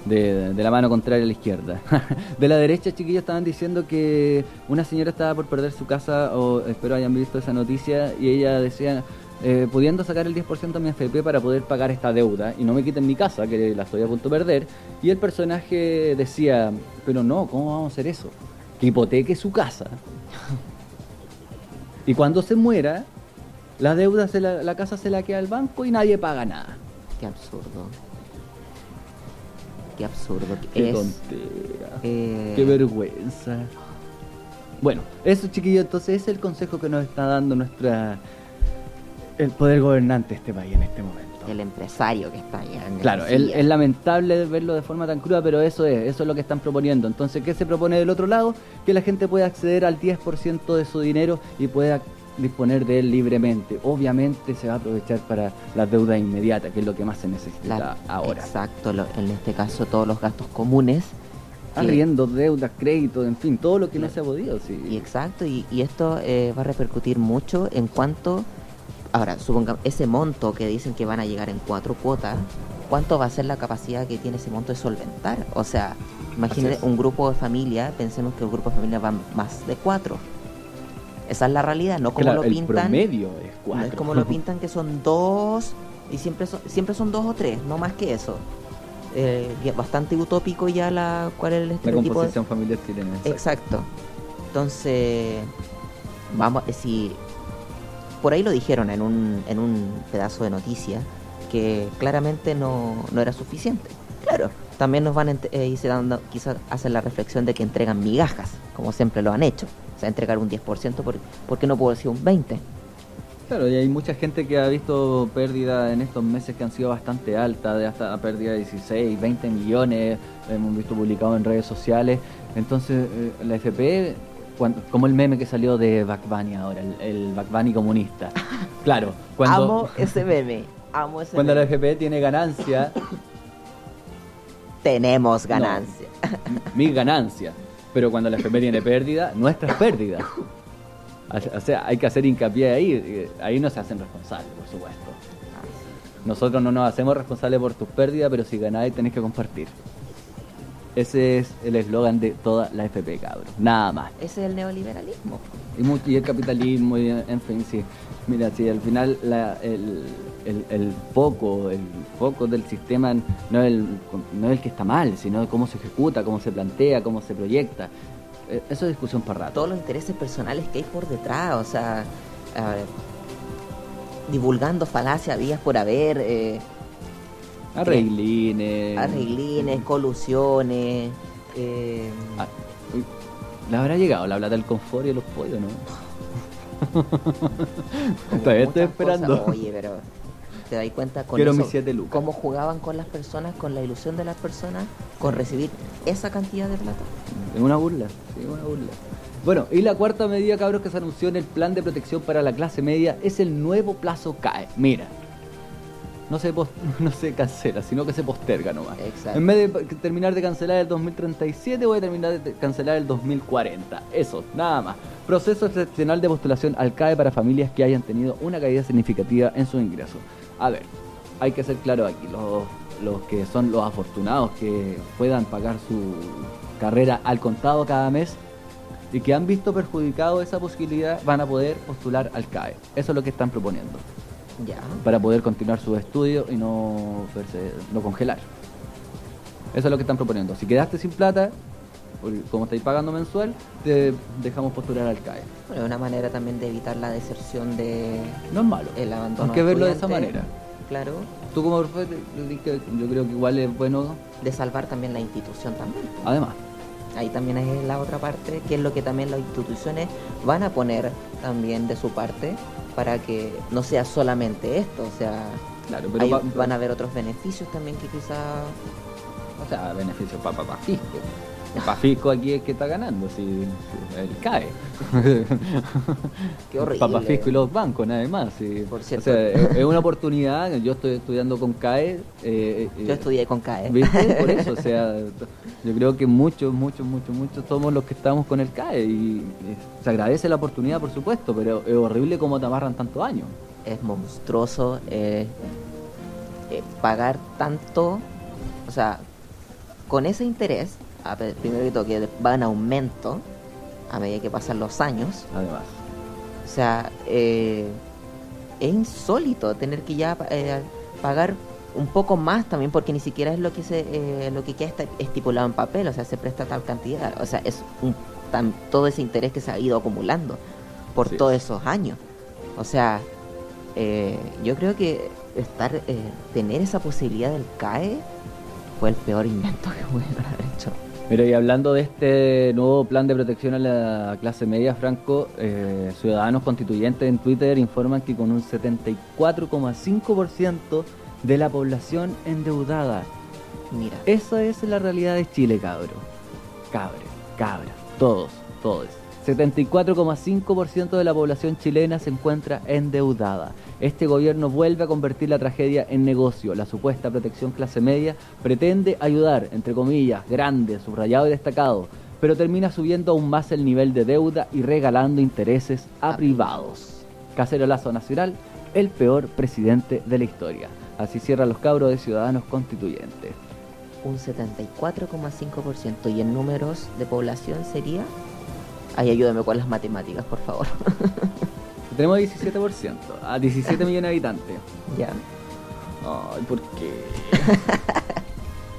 de, de la mano contraria a la izquierda. de la derecha, chiquillos, estaban diciendo que una señora estaba por perder su casa, o espero hayan visto esa noticia, y ella decía, eh, pudiendo sacar el 10% de mi FP para poder pagar esta deuda y no me quiten mi casa, que la estoy a punto de perder. Y el personaje decía, pero no, ¿cómo vamos a hacer eso? Que hipoteque su casa. y cuando se muera, la deuda, se la, la casa se la queda al banco y nadie paga nada. Qué absurdo. Qué absurdo. que Qué es, tontera. eh, Qué vergüenza. Bueno, eso chiquillos, entonces es el consejo que nos está dando nuestra el poder gobernante de este país en este momento. el empresario que está allá. en Claro, la es, lamentable verlo de forma tan cruda, pero eso es, eso es lo que están proponiendo. Entonces, ¿qué se propone del otro lado? Que la gente pueda acceder al 10% de su dinero y pueda disponer de él libremente. Obviamente se va a aprovechar para las deudas inmediatas, que es lo que más se necesita La- ahora. Exacto, lo- en este caso todos los gastos comunes. que- Arriendos, deudas, créditos, en fin, todo lo que no se ha podido. Sí. Y exacto, y, y esto eh, va a repercutir mucho en cuanto, ahora, supongamos, ese monto que dicen que van a llegar en cuatro cuotas, ¿cuánto va a ser la capacidad que tiene ese monto de solventar? O sea, imagínate un grupo de familia, pensemos que el grupo de familia van más de cuatro. Esa es la realidad, no como Claro, lo el pintan. promedio es No cuatro. es como lo pintan que son dos y siempre son, siempre son dos o tres, no más que eso. Eh, bastante utópico ya la cuál es el La estereotipo de- composición familiar chilena. exacto. Exacto. Entonces, vamos, eh, si por ahí lo dijeron en un, en un pedazo de noticia que claramente no, no era suficiente. Claro, también nos van eh, irse dando, quizás hacen la reflexión de que entregan migajas, como siempre lo han hecho. O sea, entregar un 10%, ¿por, ¿por qué no puedo decir un 20%? Claro, y hay mucha gente que ha visto pérdida en estos meses que han sido bastante altas, de hasta pérdida de 16, 20 millones, hemos visto publicado en redes sociales. Entonces, eh, la FP, como el meme que salió de Back Bunny ahora, el, el comunista. Claro, cuando, amo ese meme, amo ese cuando la meme. FP tiene ganancia, Tenemos ganancia. mi ganancia. Pero cuando la FP tiene pérdida, nuestras pérdidas. O sea, hay que hacer hincapié ahí. eh, Ahí no se hacen responsables, por supuesto. Nosotros no nos hacemos responsables por tus pérdidas, pero si ganáis tenés que compartir. Ese es el eslogan de toda la FP, cabros. Nada más. Ese es el neoliberalismo. Y, mu- y el capitalismo, y en fin, sí. Mira, si al final la- el, el, el foco, el foco del sistema no es, el, no es el que está mal, sino cómo se ejecuta, cómo se plantea, cómo se proyecta. Eh, Eso es discusión para rato. Todos los intereses personales que hay por detrás, o sea, divulgando falacias, vías por haber, eh, Arreglines. arreglines, colusiones. eh, Ah, ¿Le habrá llegado la plata del confort y de los pollos, no? Todavía estoy esperando. cosas. Oye, pero te das cuenta con Quiero eso, mis siete lucas. cómo jugaban con las personas, con la ilusión de las personas, con recibir esa cantidad de plata. Es una burla, sí, una burla. Bueno, y la cuarta medida, cabros, que se anunció en el plan de protección para la clase media es el nuevo plazo CAE. Mira, no se, pos- no se cancela, sino que se posterga nomás. Exacto. En vez de terminar de cancelar el 2037, voy a terminar de cancelar el 2040. Eso, nada más. Proceso excepcional de postulación al CAE para familias que hayan tenido una caída significativa en sus ingresos. A ver, hay que ser claro aquí, los, los que son los afortunados que puedan pagar su carrera al contado cada mes y que han visto perjudicado esa posibilidad van a poder postular al CAE. Eso es lo que están proponiendo Ya. para poder continuar sus estudios y no, verse- no congelar. Eso es lo que están proponiendo. Si quedaste sin plata, como estáis pagando mensual, te dejamos postular al CAE. Bueno, es una manera también de evitar la deserción de No es malo. el abandono. Hay que verlo de esa manera. Claro. Tú como profe, yo di que- yo creo que igual es bueno, De salvar también la institución también. además. Ahí también es la otra parte, que es lo que también las instituciones van a poner también de su parte para que no sea solamente esto, o sea, Claro, pero va- van a haber otros beneficios también que quizá... O sea, beneficio para pa, pa. Para Fisco aquí es que está ganando, si, él cae. Qué horrible. Para Fisco y los bancos, nada más. Por cierto. O sea, es, una oportunidad. Yo estoy estudiando con CAE. eh, eh, Yo estudié con CAE. ¿Viste? Por eso, o sea, yo creo que muchos, muchos, muchos, muchos somos los que estamos con el CAE y eh, se agradece la oportunidad, por supuesto, pero es horrible cómo te amarran tantos años. es monstruoso eh, eh, pagar tanto, o sea, con ese interés, a primero que todo que va en aumento a medida que pasan los años, Además, o sea, eh, es insólito tener que ya eh, pagar un poco más también porque ni siquiera es lo que se eh, lo que queda estipulado en papel, o sea, se presta tal cantidad, o sea, es un, tan, todo ese interés que se ha ido acumulando por todos es. esos años. O sea, eh, yo creo que estar eh, tener esa posibilidad del CAE fue el peor invento que pudieron haber hecho. Mira, y hablando de este nuevo plan de protección a la clase media, Franco, eh, ciudadanos constituyentes en Twitter informan que con un 74,5% de la población endeudada. Mira, Esa es la realidad de Chile, cabro. Cabres, cabras, todos, todos. 74,5% de la población chilena se encuentra endeudada. Este gobierno vuelve a convertir la tragedia en negocio. La supuesta protección clase media pretende ayudar, entre comillas, grande, subrayado y destacado, pero termina subiendo aún más el nivel de deuda y regalando intereses a privados. Casero Lazo Nacional, el peor presidente de la historia. Así cierran los cabros de Ciudadanos Constituyentes. un 74,5% y en números de población sería... Ay, ayúdame con las matemáticas, por favor. Tenemos 17%, a 17 millones de habitantes. ya. Ay, ¿por qué?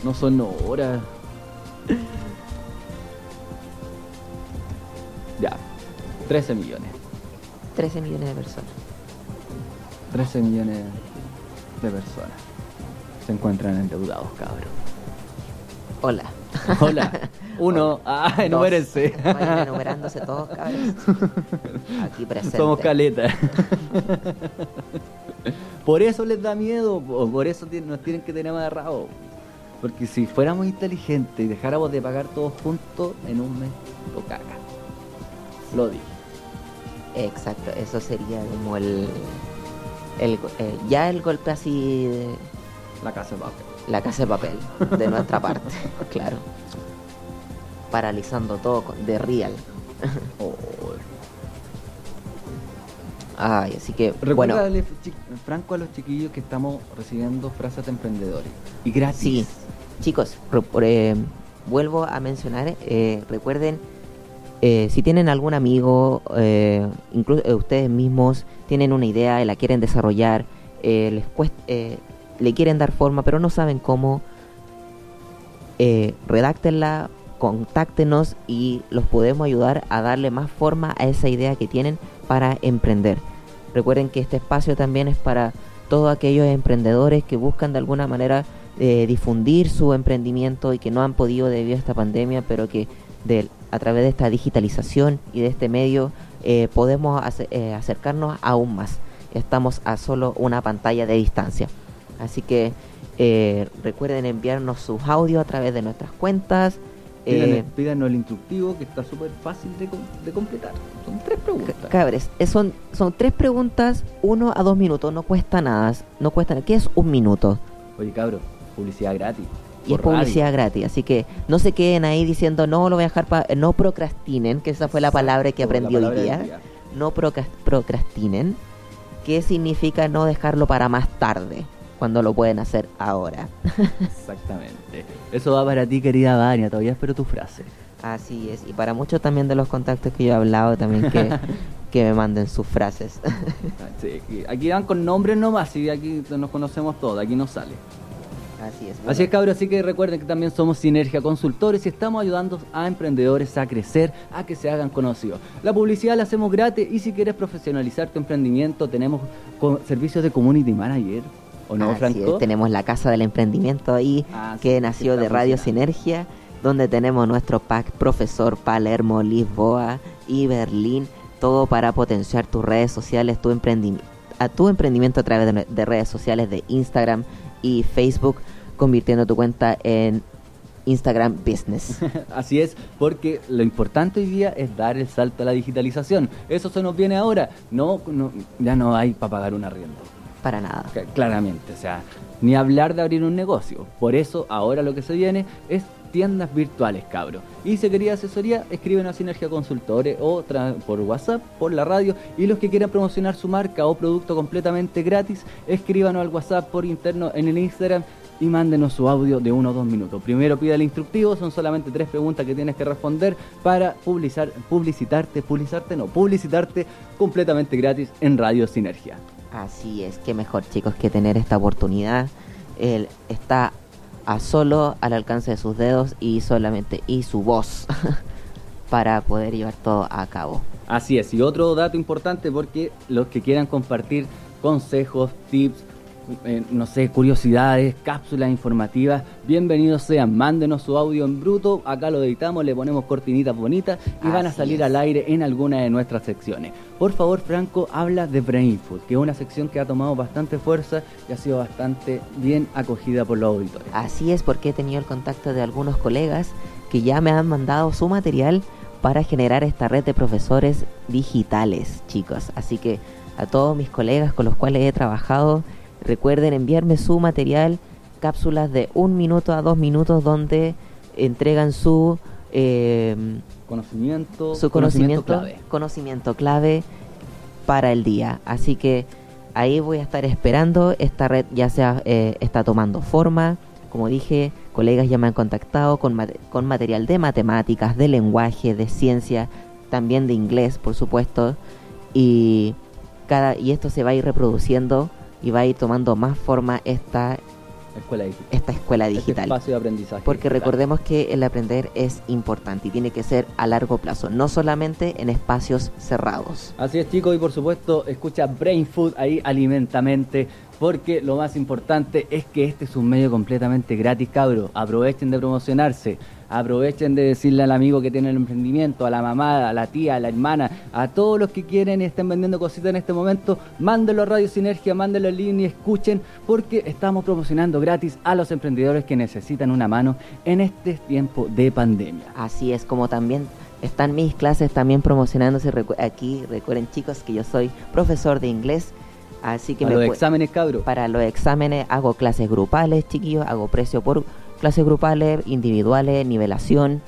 No son horas. Ya, 13 millones. 13 millones de personas. 13 millones de personas se encuentran endeudados, cabrón. Hola. Hola. Uno, ah, enumérense. Vayan enumerándose todos, cabros. Aquí presente. Somos caleta. por eso les da miedo, po, por eso nos tienen que tener amarrados. Porque si fuéramos inteligentes y dejáramos de pagar todos juntos, en un mes lo caga. Lo dije. Exacto, eso sería como el... el go- eh, ya el golpe así de La casa de papel. la casa de papel de nuestra parte, claro. Paralizando todo con- de real. Oh. Ay, así que bueno, Franco, a los chiquillos que estamos recibiendo frases de emprendedores. Y gratis. sí, chicos, eh, vuelvo a mencionar, eh, recuerden, eh, si tienen algún amigo, incluso ustedes mismos tienen una idea y la quieren desarrollar, les cuest- eh, le quieren dar forma, pero no saben cómo, redáctenla, contáctenos y los podemos ayudar a darle más forma a esa idea que tienen para emprender. Recuerden que este espacio también es para todos aquellos emprendedores que buscan de alguna manera eh, difundir su emprendimiento y que no han podido debido a esta pandemia, pero que a través de esta digitalización y de este medio eh, podemos eh, acercarnos aún más. Estamos a solo una pantalla de distancia. Así que recuerden enviarnos sus audios a través de nuestras cuentas. Pídanos, Eh, pídanos el instructivo que está súper fácil de, com- de completar. Son tres preguntas. Ca- Cabres, eh, son, son tres preguntas, uno a dos minutos, no cuesta nada. No cuesta nada. ¿Qué es un minuto? Oye, cabro, publicidad gratis. Y es radio. publicidad gratis, así que no se queden ahí diciendo no lo voy a dejar para... No procrastinen, que esa fue la palabra que aprendí hoy día. No procras- procrastinen, que significa no dejarlo para más tarde, cuando lo pueden hacer ahora. Exactamente. Eso va para ti, querida Vania. Todavía espero tu frase. Así es, y para muchos también de los contactos que yo he hablado también que, que me manden sus frases. Sí, aquí- van con nombres nomás y aquí nos conocemos todos. Aquí no sale. Así es. Así es, cabros, así que recuerden que también somos Sinergia Consultores y estamos ayudando a emprendedores a crecer, a que se hagan conocidos. La publicidad la hacemos gratis y si quieres profesionalizar tu emprendimiento, tenemos servicios de community manager. ¿O no, Franco? tenemos la Casa del Emprendimiento ahí, Ah, que sí nació de Radio. Sinergia, donde tenemos nuestro pack Profesor Palermo, Lisboa y Berlín, todo para potenciar tus redes sociales, tu emprendimiento a tu emprendimiento a través de, de redes sociales de Instagram y Facebook, convirtiendo tu cuenta en Instagram Business. Así es, porque lo importante hoy día es dar el salto a la digitalización. Eso se nos viene ahora. No, no ya no hay para pagar un arriendo. Para nada. Cla- Claramente, o sea, ni hablar de abrir un negocio. Por eso ahora lo que se viene es tiendas virtuales, cabro. Y si quería asesoría, escriben a Sinergia Consultores o por WhatsApp, por la radio. Y los que quieran promocionar su marca o producto completamente gratis, escríbanos al WhatsApp por interno en el Instagram y mándenos su audio de uno o dos minutos. Primero pida el instructivo, son solamente tres preguntas que tienes que responder para publicar, publicitarte, publicitarte, no, publicitarte completamente gratis en Radio Sinergia. Así es, que mejor chicos que tener esta oportunidad. Él está a solo al alcance de sus dedos y solamente y su voz para poder llevar todo a cabo. Así es, y otro dato importante porque los que quieran compartir consejos, tips, eh, no sé, curiosidades, cápsulas informativas, bienvenidos sean, mándenos su audio en bruto, acá lo editamos, le ponemos cortinitas bonitas y van a salir es. al aire en alguna de nuestras secciones. Por favor, Franco, habla de Brain Food, que es una sección que ha tomado bastante fuerza y ha sido bastante bien acogida por los auditores. Así es porque he tenido el contacto de algunos colegas que ya me han mandado su material para generar esta red de profesores digitales, chicos. Así que a todos mis colegas con los cuales he trabajado, recuerden enviarme su material, cápsulas de un minuto a dos minutos donde entregan su eh, Conocimiento, su conocimiento, clave. conocimiento clave para el día. Así que ahí voy a estar esperando. Esta red ya sea eh, está tomando forma. Como dije, colegas ya me han contactado con, mate- con material de matemáticas, de lenguaje, de ciencia, también de inglés, por supuesto. Y cada y esto se va a ir reproduciendo y va a ir tomando más forma esta Escuela digital. esta escuela Este digital. espacio de aprendizaje. Porque recordemos que el aprender es importante y tiene que ser a largo plazo, no solamente en espacios cerrados. Así es, chicos, y por supuesto, escucha Brain Food ahí alimentamente, porque lo más importante es que este es un medio completamente gratis, cabro. Aprovechen de promocionarse, aprovechen de decirle al amigo que tiene el emprendimiento, a la mamá, a la tía, a la hermana, a todos los que quieren y estén vendiendo cositas en este momento, mándenlo a Radio Sinergia, mándenlo en línea y escuchen, porque estamos promocionando gratis a los emprendedores que necesitan una mano en este tiempo de pandemia. Así es como también están mis clases también promocionándose. Aquí recuerden chicos que yo soy profesor de inglés, así que a me los exámenes, cabro. para los exámenes hago clases grupales, chiquillos, hago precio por clases grupales, individuales, nivelación,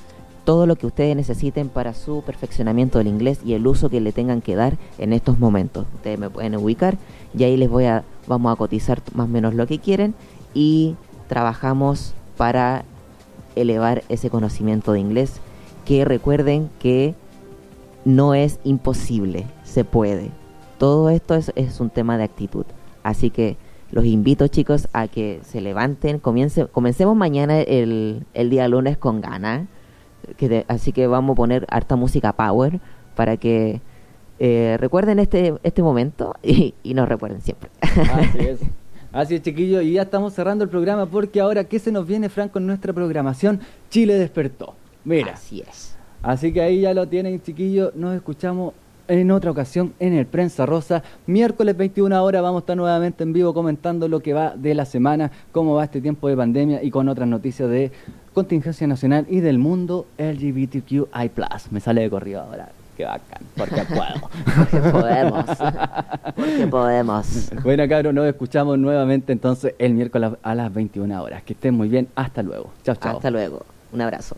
todo lo que ustedes necesiten para su perfeccionamiento del inglés y el uso que le tengan que dar en estos momentos. Ustedes me pueden ubicar y ahí les voy a vamos a cotizar más o menos lo que quieren y trabajamos para elevar ese conocimiento de inglés, que recuerden que no es imposible, se puede. Todo esto es, es un tema de actitud. Así que los invito chicos a que se levanten, comience, comencemos mañana el, el día lunes con ganas. Que de- así que vamos a poner harta música power para que eh, recuerden este, este momento y, y nos recuerden siempre. Así es. Así es, chiquillos, y ya estamos cerrando el programa porque ahora, ¿qué se nos viene, Franco, en nuestra programación? Chile despertó. Mira, Así es. así que ahí ya lo tienen, chiquillos. Nos escuchamos en otra ocasión en el Prensa Rosa. Miércoles 21 horas vamos a estar nuevamente en vivo comentando lo que va de la semana, cómo va este tiempo de pandemia y con otras noticias de contingencia nacional y del mundo LGBTQI+. Me sale de corrido ahora. Qué bacán, porque puedo. Porque podemos. Porque podemos. Bueno, cabros, nos escuchamos nuevamente entonces el miércoles a las 21 horas. Que estén muy bien. Hasta luego. Chao, chao. Hasta luego. Un abrazo.